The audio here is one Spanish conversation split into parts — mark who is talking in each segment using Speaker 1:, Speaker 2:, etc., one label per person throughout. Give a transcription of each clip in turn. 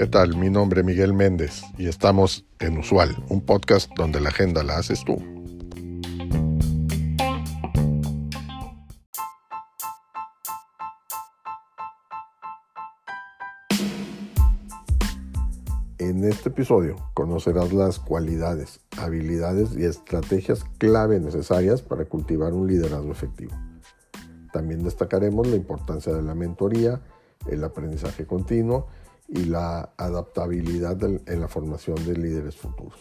Speaker 1: ¿Qué tal? Mi nombre es Miguel Méndez y estamos en Usual, un podcast donde la agenda la haces tú. En este episodio conocerás las cualidades, habilidades y estrategias clave necesarias para cultivar un liderazgo efectivo. También destacaremos la importancia de la mentoría, el aprendizaje continuo y la adaptabilidad en la formación de líderes futuros.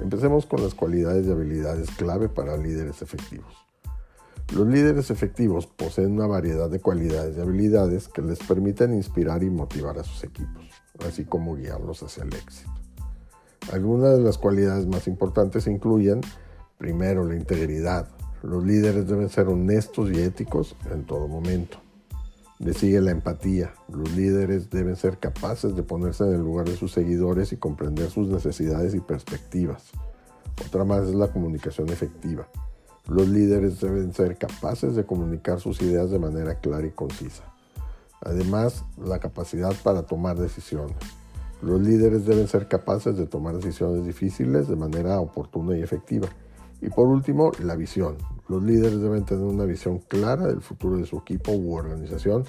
Speaker 1: Empecemos con las cualidades y habilidades clave para líderes efectivos. Los líderes efectivos poseen una variedad de cualidades y habilidades que les permiten inspirar y motivar a sus equipos así como guiarlos hacia el éxito. Algunas de las cualidades más importantes incluyen, primero, la integridad. Los líderes deben ser honestos y éticos en todo momento. Le sigue la empatía. Los líderes deben ser capaces de ponerse en el lugar de sus seguidores y comprender sus necesidades y perspectivas. Otra más es la comunicación efectiva. Los líderes deben ser capaces de comunicar sus ideas de manera clara y concisa. Además, la capacidad para tomar decisiones. Los líderes deben ser capaces de tomar decisiones difíciles de manera oportuna y efectiva. Y por último, la visión. Los líderes deben tener una visión clara del futuro de su equipo u organización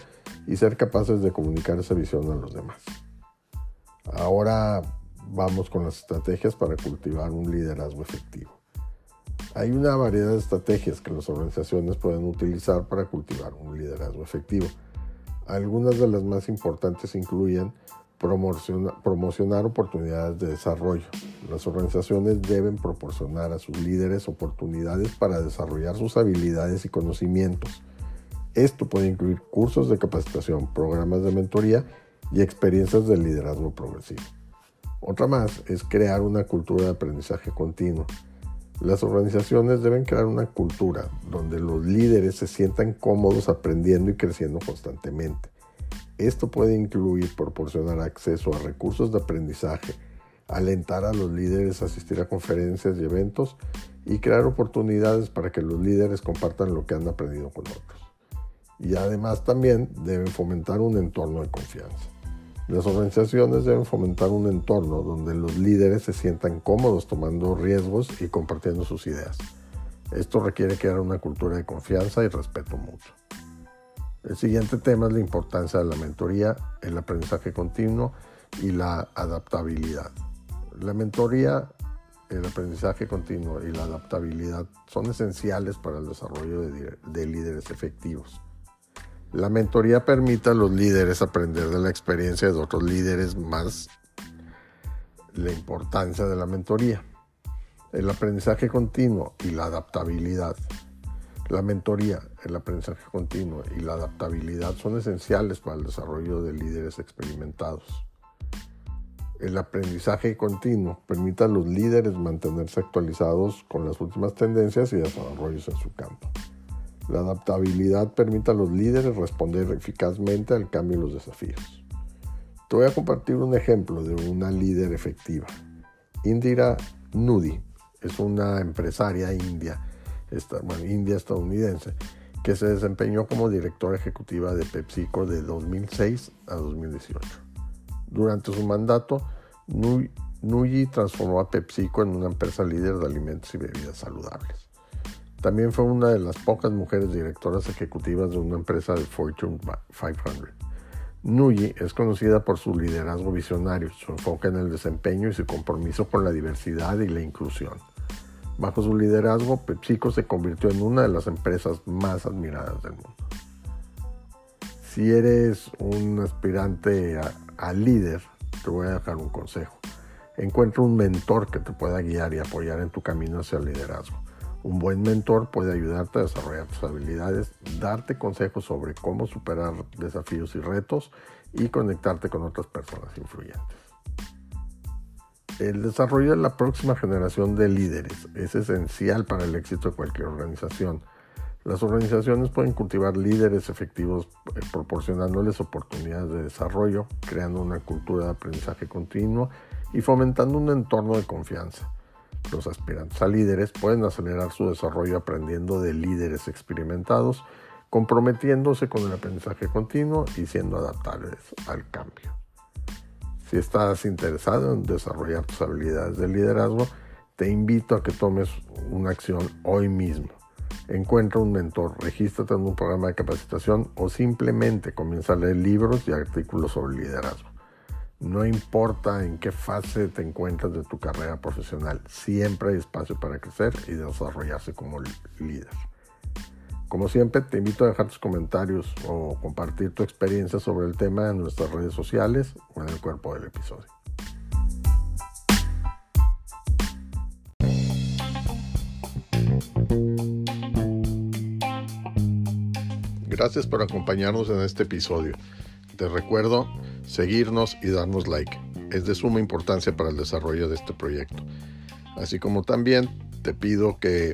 Speaker 1: y ser capaces de comunicar esa visión a los demás. Ahora vamos con las estrategias para cultivar un liderazgo efectivo. Hay una variedad de estrategias que las organizaciones pueden utilizar para cultivar un liderazgo efectivo. Algunas de las más importantes incluyen promocionar oportunidades de desarrollo. Las organizaciones deben proporcionar a sus líderes oportunidades para desarrollar sus habilidades y conocimientos. Esto puede incluir cursos de capacitación, programas de mentoría y experiencias de liderazgo progresivo. Otra más es crear una cultura de aprendizaje continuo. Las organizaciones deben crear una cultura donde los líderes se sientan cómodos aprendiendo y creciendo constantemente. Esto puede incluir proporcionar acceso a recursos de aprendizaje, alentar a los líderes a asistir a conferencias y eventos y crear oportunidades para que los líderes compartan lo que han aprendido con otros. Y además también deben fomentar un entorno de confianza. Las organizaciones deben fomentar un entorno donde los líderes se sientan cómodos tomando riesgos y compartiendo sus ideas. Esto requiere crear una cultura de confianza y respeto mutuo. El siguiente tema es la importancia de la mentoría, el aprendizaje continuo y la adaptabilidad. La mentoría, el aprendizaje continuo y la adaptabilidad son esenciales para el desarrollo de, de líderes efectivos. La mentoría permite a los líderes aprender de la experiencia de otros líderes más la importancia de la mentoría, el aprendizaje continuo y la adaptabilidad. La mentoría, el aprendizaje continuo y la adaptabilidad son esenciales para el desarrollo de líderes experimentados. El aprendizaje continuo permite a los líderes mantenerse actualizados con las últimas tendencias y desarrollos en su campo. La adaptabilidad permite a los líderes responder eficazmente al cambio y los desafíos. Te voy a compartir un ejemplo de una líder efectiva. Indira Nudi es una empresaria india, india estadounidense, que se desempeñó como directora ejecutiva de PepsiCo de 2006 a 2018. Durante su mandato, Nuyi transformó a PepsiCo en una empresa líder de alimentos y bebidas saludables. También fue una de las pocas mujeres directoras ejecutivas de una empresa de Fortune 500. Nuyi es conocida por su liderazgo visionario, su enfoque en el desempeño y su compromiso con la diversidad y la inclusión. Bajo su liderazgo, PepsiCo se convirtió en una de las empresas más admiradas del mundo. Si eres un aspirante a, líder, te voy a dejar un consejo. Encuentra un mentor que te pueda guiar y apoyar en tu camino hacia el liderazgo. Un buen mentor puede ayudarte a desarrollar tus habilidades, darte consejos sobre cómo superar desafíos y retos y conectarte con otras personas influyentes. El desarrollo de la próxima generación de líderes es esencial para el éxito de cualquier organización. Las organizaciones pueden cultivar líderes efectivos eh, proporcionándoles oportunidades de desarrollo, creando una cultura de aprendizaje continuo y fomentando un entorno de confianza. Los aspirantes a líderes pueden acelerar su desarrollo aprendiendo de líderes experimentados, comprometiéndose con el aprendizaje continuo y siendo adaptables al cambio. Si estás interesado en desarrollar tus habilidades de liderazgo, te invito a que tomes una acción hoy mismo. Encuentra un mentor, regístrate en un programa de capacitación o simplemente comienza a leer libros y artículos sobre liderazgo. No importa en qué fase te encuentras de tu carrera profesional, siempre hay espacio para crecer y desarrollarse como líder. Como siempre, te invito a dejar tus comentarios o compartir tu experiencia sobre el tema en nuestras redes sociales o en el cuerpo del episodio. Gracias por acompañarnos en este episodio. Te recuerdo seguirnos y darnos like. Es de suma importancia para el desarrollo de este proyecto. Así como también te pido que